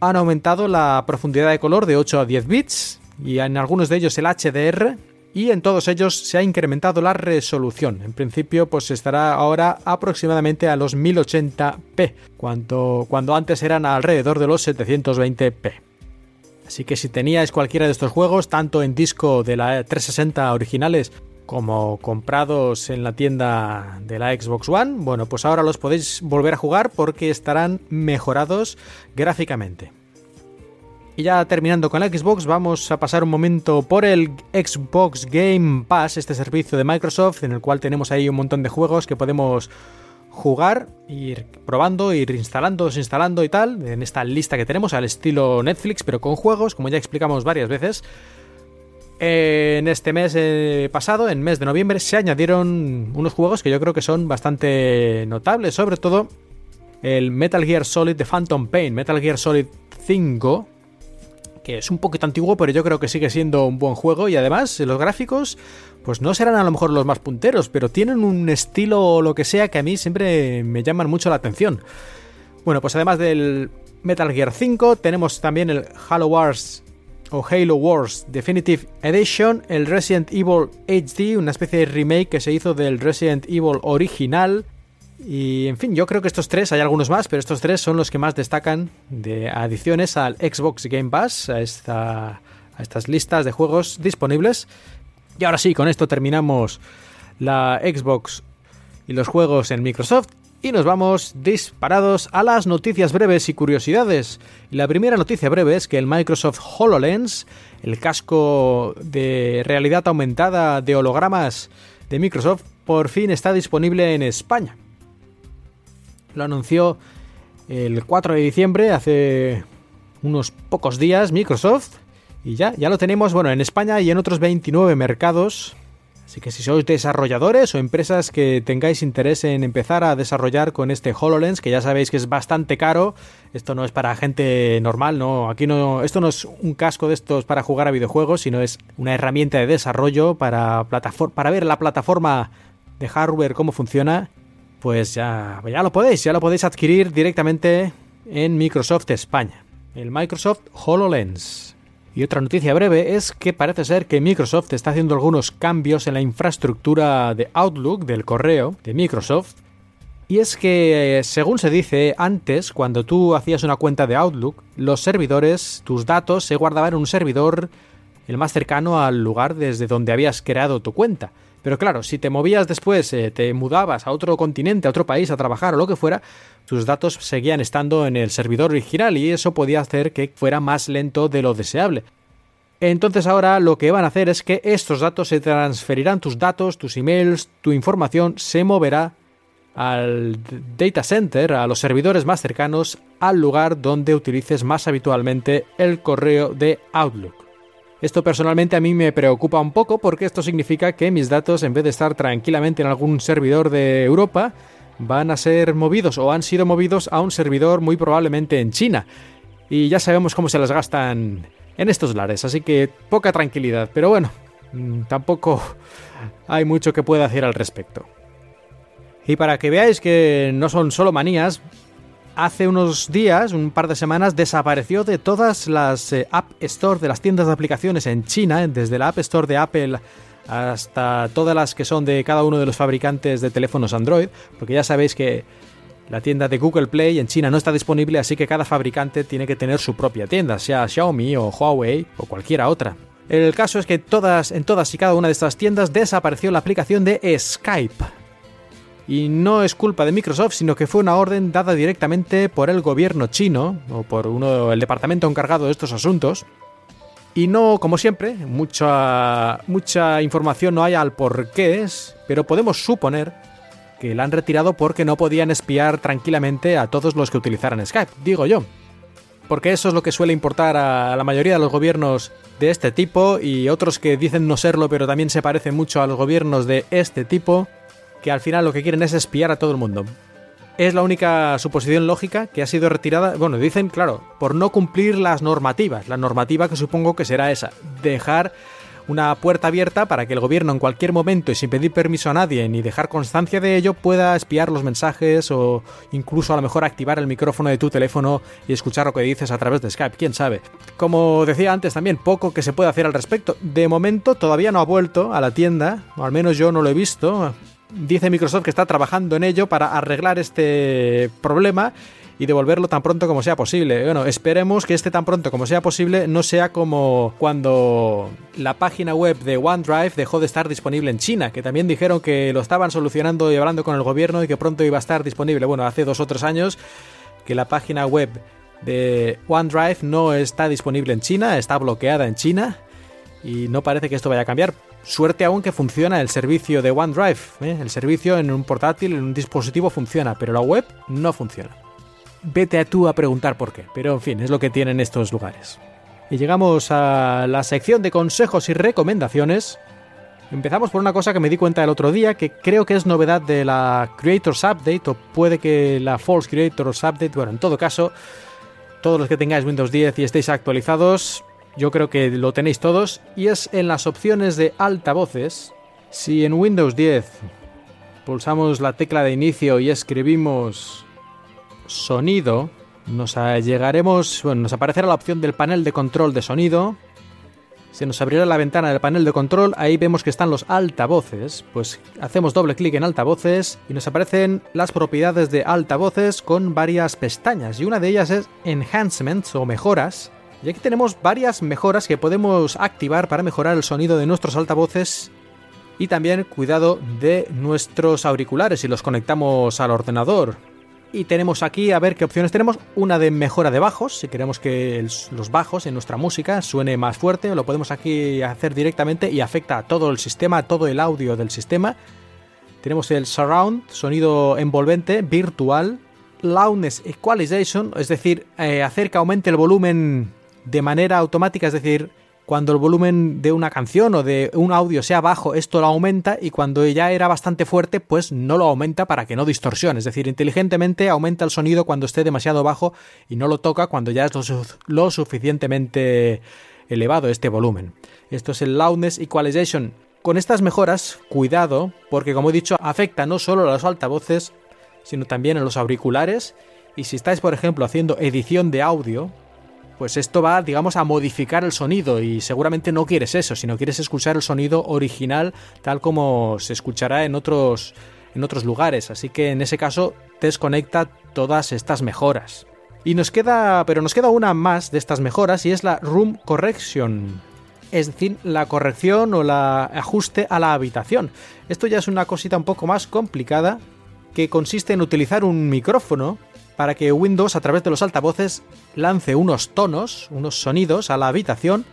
han aumentado la profundidad de color de 8 a 10 bits y en algunos de ellos el HDR y en todos ellos se ha incrementado la resolución. En principio pues estará ahora aproximadamente a los 1080p, cuando, cuando antes eran alrededor de los 720p. Así que si teníais cualquiera de estos juegos, tanto en disco de la 360 originales como comprados en la tienda de la Xbox One, bueno, pues ahora los podéis volver a jugar porque estarán mejorados gráficamente. Y ya terminando con la Xbox, vamos a pasar un momento por el Xbox Game Pass, este servicio de Microsoft en el cual tenemos ahí un montón de juegos que podemos jugar, ir probando, ir instalando, desinstalando y tal, en esta lista que tenemos al estilo Netflix, pero con juegos, como ya explicamos varias veces. En este mes eh, pasado, en mes de noviembre, se añadieron unos juegos que yo creo que son bastante notables, sobre todo el Metal Gear Solid de Phantom Pain, Metal Gear Solid 5, que es un poquito antiguo, pero yo creo que sigue siendo un buen juego y además los gráficos pues no serán a lo mejor los más punteros, pero tienen un estilo o lo que sea que a mí siempre me llaman mucho la atención. Bueno, pues además del Metal Gear 5 tenemos también el Halo Wars o Halo Wars Definitive Edition, el Resident Evil HD, una especie de remake que se hizo del Resident Evil original. Y en fin, yo creo que estos tres, hay algunos más, pero estos tres son los que más destacan de adiciones al Xbox Game Pass, a, esta, a estas listas de juegos disponibles. Y ahora sí, con esto terminamos la Xbox y los juegos en Microsoft y nos vamos disparados a las noticias breves y curiosidades. Y la primera noticia breve es que el Microsoft HoloLens, el casco de realidad aumentada de hologramas de Microsoft, por fin está disponible en España. Lo anunció el 4 de diciembre, hace unos pocos días, Microsoft. Y ya, ya lo tenemos, bueno, en España y en otros 29 mercados Así que si sois desarrolladores o empresas que tengáis interés en empezar a desarrollar con este HoloLens, que ya sabéis que es bastante caro, esto no es para gente normal, no, aquí no, esto no es un casco de estos para jugar a videojuegos, sino es una herramienta de desarrollo para, para ver la plataforma de hardware cómo funciona, pues ya, ya lo podéis, ya lo podéis adquirir directamente en Microsoft España, el Microsoft HoloLens. Y otra noticia breve es que parece ser que Microsoft está haciendo algunos cambios en la infraestructura de Outlook del correo de Microsoft. Y es que, eh, según se dice, antes, cuando tú hacías una cuenta de Outlook, los servidores, tus datos, se guardaban en un servidor el más cercano al lugar desde donde habías creado tu cuenta. Pero claro, si te movías después, eh, te mudabas a otro continente, a otro país a trabajar o lo que fuera, tus datos seguían estando en el servidor original y eso podía hacer que fuera más lento de lo deseable. Entonces ahora lo que van a hacer es que estos datos se transferirán, tus datos, tus emails, tu información se moverá al data center, a los servidores más cercanos, al lugar donde utilices más habitualmente el correo de Outlook. Esto personalmente a mí me preocupa un poco porque esto significa que mis datos, en vez de estar tranquilamente en algún servidor de Europa, van a ser movidos o han sido movidos a un servidor muy probablemente en China. Y ya sabemos cómo se las gastan en estos lares, así que poca tranquilidad. Pero bueno, mm, tampoco hay mucho que pueda hacer al respecto. Y para que veáis que no son solo manías, hace unos días, un par de semanas, desapareció de todas las eh, App Store de las tiendas de aplicaciones en China, desde la App Store de Apple hasta todas las que son de cada uno de los fabricantes de teléfonos Android, porque ya sabéis que la tienda de Google Play en China no está disponible, así que cada fabricante tiene que tener su propia tienda, sea Xiaomi o Huawei o cualquiera otra. El caso es que todas, en todas y cada una de estas tiendas desapareció la aplicación de Skype, Y no es culpa de Microsoft, sino que fue una orden dada directamente por el gobierno chino, o por uno, el departamento encargado de estos asuntos. Y no, como siempre, mucha, mucha información no hay al por qué es, pero podemos suponer que la han retirado porque no podían espiar tranquilamente a todos los que utilizaran Skype, digo yo. Porque eso es lo que suele importar a la mayoría de los gobiernos de este tipo y otros que dicen no serlo pero también se parecen mucho a los gobiernos de este tipo, que al final lo que quieren es espiar a todo el mundo. Es la única suposición lógica que ha sido retirada, bueno, dicen, claro, por no cumplir las normativas, la normativa que supongo que será esa, dejar una puerta abierta para que el gobierno en cualquier momento y sin pedir permiso a nadie ni dejar constancia de ello pueda espiar los mensajes o incluso a lo mejor activar el micrófono de tu teléfono y escuchar lo que dices a través de Skype, quién sabe. Como decía antes también, poco que se puede hacer al respecto. De momento todavía no ha vuelto a la tienda, o al menos yo no lo he visto. Dice Microsoft que está trabajando en ello para arreglar este problema y devolverlo tan pronto como sea posible. Bueno, esperemos que este tan pronto como sea posible no sea como cuando la página web de OneDrive dejó de estar disponible en China, que también dijeron que lo estaban solucionando y hablando con el gobierno y que pronto iba a estar disponible. Bueno, hace dos o tres años que la página web de OneDrive no está disponible en China, está bloqueada en China y no parece que esto vaya a cambiar. Suerte aún que funciona el servicio de OneDrive. ¿eh? El servicio en un portátil, en un dispositivo funciona, pero la web no funciona vete a tú a preguntar por qué. Pero en fin, es lo que tienen estos lugares. Y llegamos a la sección de consejos y recomendaciones. Empezamos por una cosa que me di cuenta el otro día, que creo que es novedad de la Creators Update, o puede que la False Creators Update, bueno, en todo caso, todos los que tengáis Windows 10 y estéis actualizados, yo creo que lo tenéis todos, y es en las opciones de altavoces. Si en Windows 10 pulsamos la tecla de inicio y escribimos sonido, nos llegaremos, bueno, nos aparecerá la opción del panel de control de sonido. Se nos abrirá la ventana del panel de control, ahí vemos que están los altavoces, pues hacemos doble clic en altavoces y nos aparecen las propiedades de altavoces con varias pestañas y una de ellas es enhancements o mejoras. Y aquí tenemos varias mejoras que podemos activar para mejorar el sonido de nuestros altavoces y también cuidado de nuestros auriculares si los conectamos al ordenador. Y tenemos aquí, a ver qué opciones tenemos. Una de mejora de bajos, si queremos que los bajos en nuestra música suene más fuerte, lo podemos aquí hacer directamente y afecta a todo el sistema, a todo el audio del sistema. Tenemos el surround, sonido envolvente, virtual. Loudness equalization, es decir, eh, hacer que aumente el volumen de manera automática, es decir, cuando el volumen de una canción o de un audio sea bajo, esto lo aumenta y cuando ya era bastante fuerte, pues no lo aumenta para que no distorsione. Es decir, inteligentemente aumenta el sonido cuando esté demasiado bajo y no lo toca cuando ya es lo, suficientemente elevado este volumen. Esto es el Loudness Equalization. Con estas mejoras, cuidado, porque como he dicho, afecta no solo a los altavoces, sino también a los auriculares. Y si estáis, por ejemplo, haciendo edición de audio, pues esto va, digamos, a modificar el sonido y seguramente no quieres eso, sino quieres escuchar el sonido original tal como se escuchará en otros, en otros lugares. Así que en ese caso desconecta todas estas mejoras. Y nos queda, pero nos queda una más de estas mejoras y es la Room Correction. Es decir, la corrección o la ajuste a la habitación. Esto ya es una cosita un poco más complicada que consiste en utilizar un micrófono para que Windows a través de los altavoces lance unos tonos, unos sonidos a la habitación,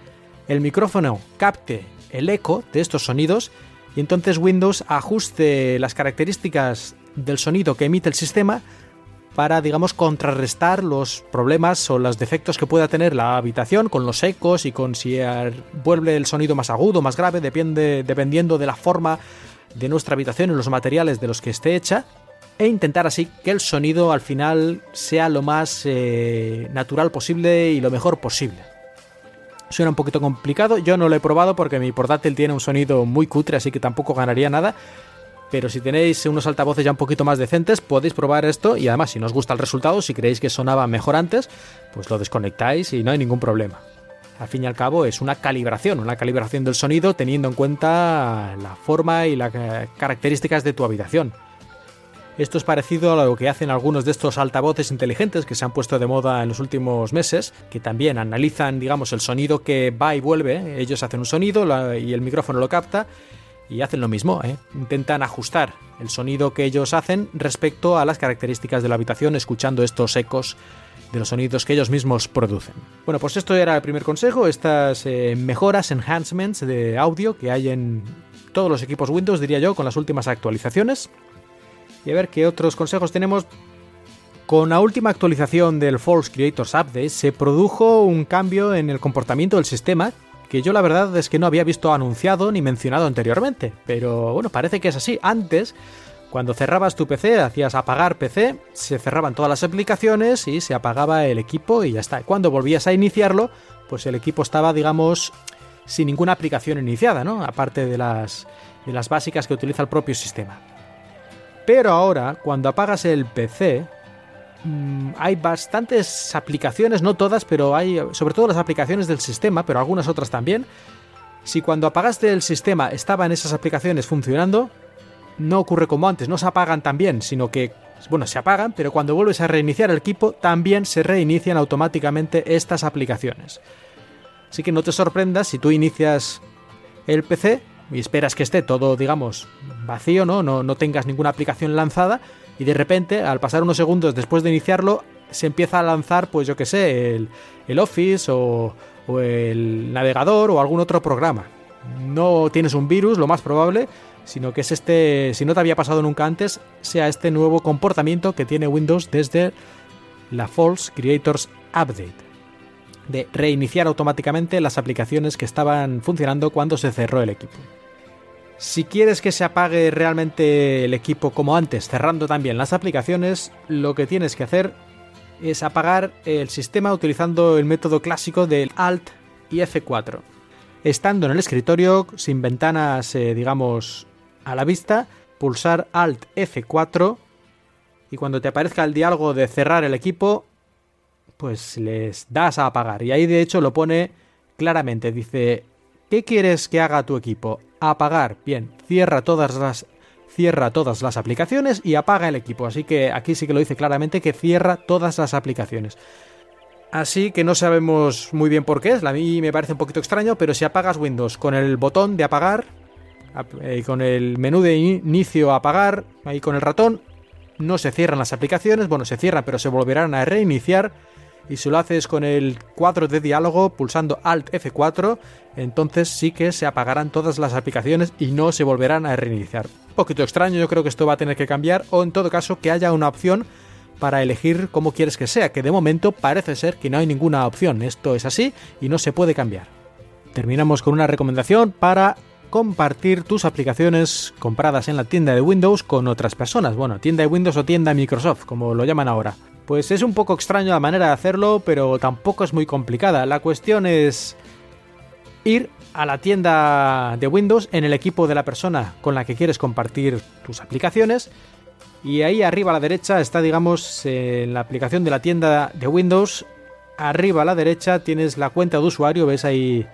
el micrófono capte el eco de estos sonidos y entonces Windows ajuste las características del sonido que emite el sistema para, digamos, contrarrestar los problemas o los defectos que pueda tener la habitación con los ecos y con si vuelve el sonido más agudo, más grave, dependiendo de la forma de nuestra habitación y los materiales de los que esté hecha e intentar así que el sonido al final sea lo más eh, natural posible y lo mejor posible. Suena un poquito complicado, yo no lo he probado porque mi portátil tiene un sonido muy cutre, así que tampoco ganaría nada. Pero si tenéis unos altavoces ya un poquito más decentes, podéis probar esto y además si no os gusta el resultado, si creéis que sonaba mejor antes, pues lo desconectáis y no hay ningún problema. Al fin y al cabo es una calibración, una calibración del sonido teniendo en cuenta la forma y las características de tu habitación. Esto es parecido a lo que hacen algunos de estos altavoces inteligentes que se han puesto de moda en los últimos meses, que también analizan, digamos, el sonido que va y vuelve. Ellos hacen un sonido y el micrófono lo capta y hacen lo mismo, ¿eh? intentan ajustar el sonido que ellos hacen respecto a las características de la habitación escuchando estos ecos de los sonidos que ellos mismos producen. Bueno, pues esto era el primer consejo, estas eh, mejoras, enhancements de audio que hay en todos los equipos Windows, diría yo, con las últimas actualizaciones. Y a ver qué otros consejos tenemos. Con la última actualización del False Creators Update se produjo un cambio en el comportamiento del sistema que yo la verdad es que no había visto anunciado ni mencionado anteriormente, pero bueno, parece que es así. Antes, cuando cerrabas tu PC, hacías apagar PC, se cerraban todas las aplicaciones y se apagaba el equipo y ya está. Cuando volvías a iniciarlo, pues el equipo estaba, digamos, sin ninguna aplicación iniciada, ¿no? Aparte de las, de las básicas que utiliza el propio sistema. Pero ahora, cuando apagas el PC, Mm, hay bastantes aplicaciones, no todas, pero hay sobre todo las aplicaciones del sistema, pero algunas otras también. Si cuando apagaste el sistema estaban esas aplicaciones funcionando, no ocurre como antes, no se apagan también, sino que, bueno, se apagan, pero cuando vuelves a reiniciar el equipo también se reinician automáticamente estas aplicaciones. Así que no te sorprendas si tú inicias el PC y esperas que esté todo, digamos, vacío, ¿no? No, no tengas ninguna aplicación lanzada y de repente, al pasar unos segundos después de iniciarlo, se empieza a lanzar, pues yo que sé, el, Office o, o el navegador o algún otro programa. No tienes un virus, lo más probable, sino que es este, si no te había pasado nunca antes, sea este nuevo comportamiento que tiene Windows desde la False Creators Update de reiniciar automáticamente las aplicaciones que estaban funcionando cuando se cerró el equipo. Si quieres que se apague realmente el equipo como antes, cerrando también las aplicaciones, lo que tienes que hacer es apagar el sistema utilizando el método clásico del Alt y F4. Estando en el escritorio, sin ventanas, eh, digamos, a la vista, pulsar Alt F4 y cuando te aparezca el diálogo de cerrar el equipo, pues les das a apagar. Y ahí de hecho lo pone claramente, dice, ¿qué quieres que haga tu equipo? apagar. Bien, cierra todas las cierra todas las aplicaciones y apaga el equipo. Así que aquí sí que lo dice claramente que cierra todas las aplicaciones. Así que no sabemos muy bien por qué es, a mí me parece un poquito extraño, pero si apagas Windows con el botón de apagar, eh, con el menú de inicio apagar, ahí con el ratón, no se cierran las aplicaciones, bueno, se cierran pero se volverán a reiniciar y si lo haces con el cuadro de diálogo pulsando Alt F4, entonces sí que se apagarán todas las aplicaciones y no se volverán a reiniciar. Un poquito extraño, yo creo que esto va a tener que cambiar o en todo caso que haya una opción para elegir cómo quieres que sea, que de momento parece ser que no hay ninguna opción. Esto es así y no se puede cambiar. Terminamos con una recomendación para compartir tus aplicaciones compradas en la tienda de Windows con otras personas. Bueno, tienda de Windows o tienda Microsoft, como lo llaman ahora. Pues es un poco extraño la manera de hacerlo, pero tampoco es muy complicada. La cuestión es ir a la tienda de Windows en el equipo de la persona con la que quieres compartir tus aplicaciones. Y ahí arriba a la derecha está, digamos, en la aplicación de la tienda de Windows. Arriba a la derecha tienes la cuenta de usuario, ves ahí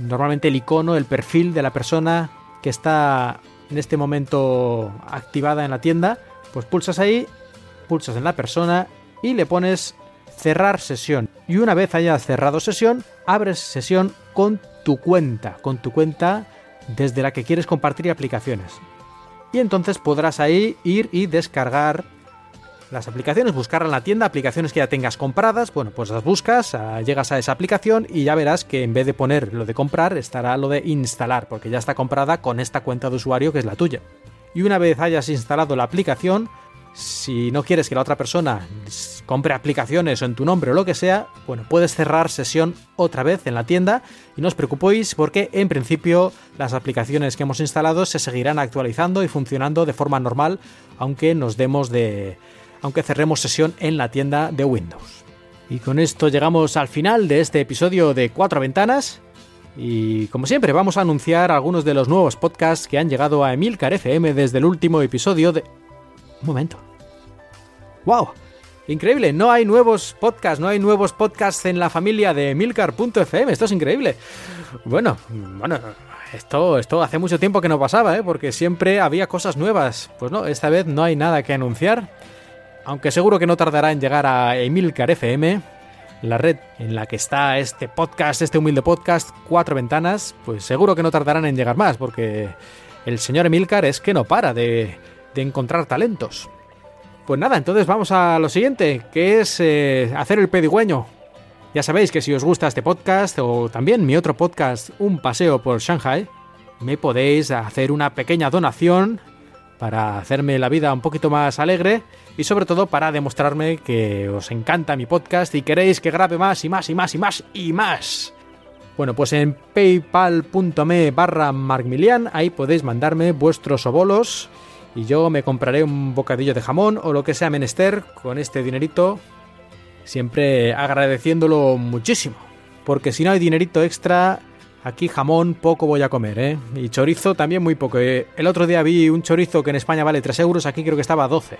normalmente el icono, el perfil de la persona que está en este momento activada en la tienda. Pues pulsas ahí pulsas en la persona y le pones cerrar sesión. Y una vez hayas cerrado sesión, abres sesión con tu cuenta, con tu cuenta desde la que quieres compartir aplicaciones. Y entonces podrás ahí ir y descargar las aplicaciones, buscar en la tienda aplicaciones que ya tengas compradas, bueno, pues las buscas, ah, llegas a esa aplicación y ya verás que en vez de poner lo de comprar estará lo de instalar, porque ya está comprada con esta cuenta de usuario que es la tuya. Y una vez hayas instalado la aplicación, si no quieres que la otra persona compre aplicaciones o en tu nombre o lo que sea, bueno, puedes cerrar sesión otra vez en la tienda y no os preocupéis porque en principio las aplicaciones que hemos instalado se seguirán actualizando y funcionando de forma normal aunque nos demos de aunque cerremos sesión en la tienda de Windows. Y con esto llegamos al final de este episodio de Cuatro Ventanas. Y como siempre, vamos a anunciar algunos de los nuevos podcasts que han llegado a Emilcar FM desde el último episodio de. Un momento. ¡Wow! Increíble, no hay nuevos podcasts, no hay nuevos podcasts en la familia de Milcar.fm, esto es increíble. Bueno, bueno, esto, esto hace mucho tiempo que no pasaba, ¿eh? porque siempre había cosas nuevas. Pues no, esta vez no hay nada que anunciar, aunque seguro que no tardará en llegar a Emilcar FM, la red en la que está este podcast, este humilde podcast, cuatro ventanas, pues seguro que no tardarán en llegar más, porque el señor Emilcar es que no para de, de encontrar talentos. Pues nada, entonces vamos a lo siguiente, que es eh, hacer el pedigüeño. Ya sabéis que si os gusta este podcast o también mi otro podcast, Un paseo por Shanghai, me podéis hacer una pequeña donación para hacerme la vida un poquito más alegre y sobre todo para demostrarme que os encanta mi podcast y queréis que grabe más y más y más y más y más. Bueno, pues en paypal.me barra ahí podéis mandarme vuestros obolos y yo me compraré un bocadillo de jamón o lo que sea menester con este dinerito, siempre agradeciéndolo muchísimo. Porque si no hay dinerito extra, aquí jamón poco voy a comer, ¿eh? Y chorizo también muy poco. ¿eh? El otro día vi un chorizo que en España vale 3 euros, aquí creo que estaba a 12.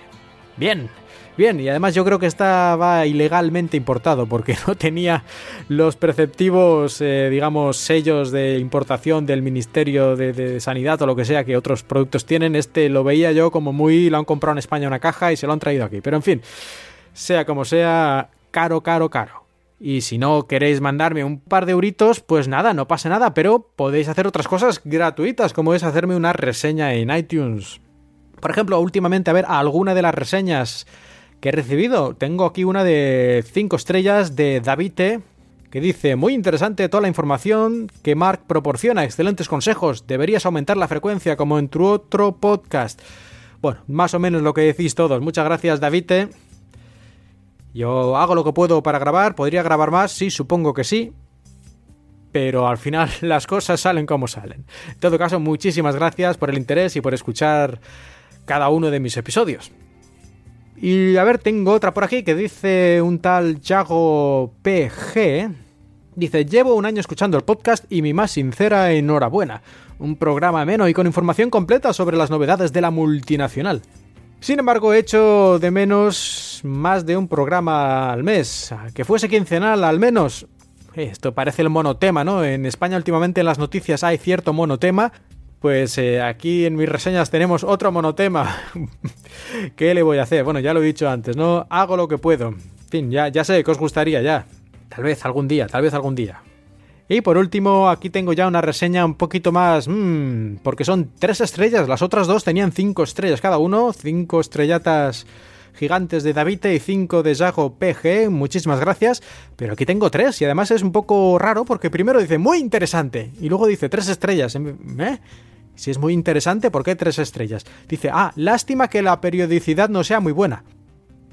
Bien, Bien, y además yo creo que estaba ilegalmente importado porque no tenía los preceptivos, eh, digamos, sellos de importación del Ministerio de, Sanidad o lo que sea que otros productos tienen. Este lo veía yo como muy... lo han comprado en España una caja y se lo han traído aquí. Pero en fin, sea como sea, caro, caro, caro. Y si no queréis mandarme un par de euritos, pues nada, no pasa nada, pero podéis hacer otras cosas gratuitas, como es hacerme una reseña en iTunes. Por ejemplo, últimamente, a ver, alguna de las reseñas que he recibido. Tengo aquí una de 5 estrellas de Davite que dice, muy interesante toda la información que Mark proporciona, excelentes consejos, deberías aumentar la frecuencia como en tu otro podcast. Bueno, más o menos lo que decís todos. Muchas gracias Davite. Yo hago lo que puedo para grabar, podría grabar más, sí, supongo que sí, pero al final las cosas salen como salen. En todo caso, muchísimas gracias por el interés y por escuchar cada uno de mis episodios. Y a ver, tengo otra por aquí que dice un tal Yago PG. Dice, llevo un año escuchando el podcast y mi más sincera enhorabuena. Un programa ameno y con información completa sobre las novedades de la multinacional. Sin embargo, he hecho de menos más de un programa al mes. Que fuese quincenal al menos. Esto parece el monotema, ¿no? En España últimamente en las noticias hay cierto monotema pues eh, aquí en mis reseñas tenemos otro monotema. ¿Qué le voy a hacer? Bueno, ya lo he dicho antes, ¿no? Hago lo que puedo. En fin, ya, ya sé que os gustaría ya. Tal vez algún día, tal vez algún día. Y por último, aquí tengo ya una reseña un poquito más... Mmm, porque son tres estrellas, las otras dos tenían cinco estrellas cada uno, cinco estrellatas gigantes de Davite y cinco de Jago PG, muchísimas gracias, pero aquí tengo tres y además es un poco raro porque primero dice muy interesante y luego dice tres estrellas. ¿Eh? Si es muy interesante, ¿por qué tres estrellas? Dice, ah, lástima que la periodicidad no sea muy buena.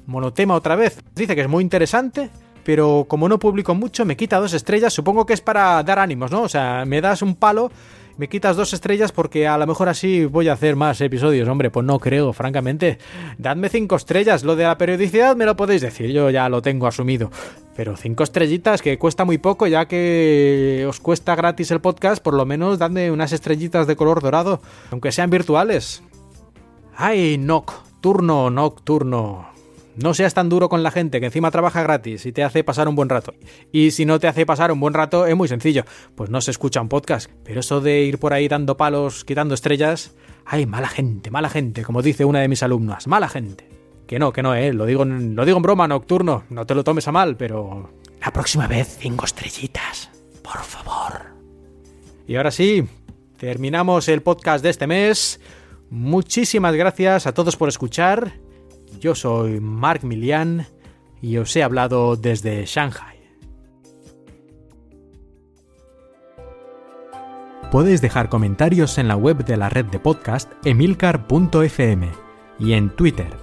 Monotema otra vez. Dice que es muy interesante, pero como no publico mucho, me quita dos estrellas. Supongo que es para dar ánimos, ¿no? O sea, me das un palo, me quitas dos estrellas porque a lo mejor así voy a hacer más episodios. Hombre, pues no creo, francamente. Dadme cinco estrellas. Lo de la periodicidad me lo podéis decir, yo ya lo tengo asumido. Pero cinco estrellitas, que cuesta muy poco, ya que os cuesta gratis el podcast, por lo menos dadme unas estrellitas de color dorado, aunque sean virtuales. ¡Ay, nocturno, nocturno! No seas tan duro con la gente que encima trabaja gratis y te hace pasar un buen rato. Y si no te hace pasar un buen rato, es muy sencillo. Pues no se escucha un podcast. Pero eso de ir por ahí dando palos, quitando estrellas. ¡Ay, mala gente, mala gente! Como dice una de mis alumnas. ¡Mala gente! Que no, que no, eh. Lo digo, lo digo en broma, nocturno. No te lo tomes a mal, pero. La próxima vez, cinco estrellitas. Por favor. Y ahora sí, terminamos el podcast de este mes. Muchísimas gracias a todos por escuchar. Yo soy Mark Milian y os he hablado desde Shanghai. Podéis dejar comentarios en la web de la red de podcast emilcar.fm y en Twitter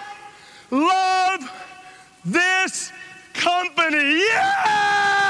love this company. Yeah!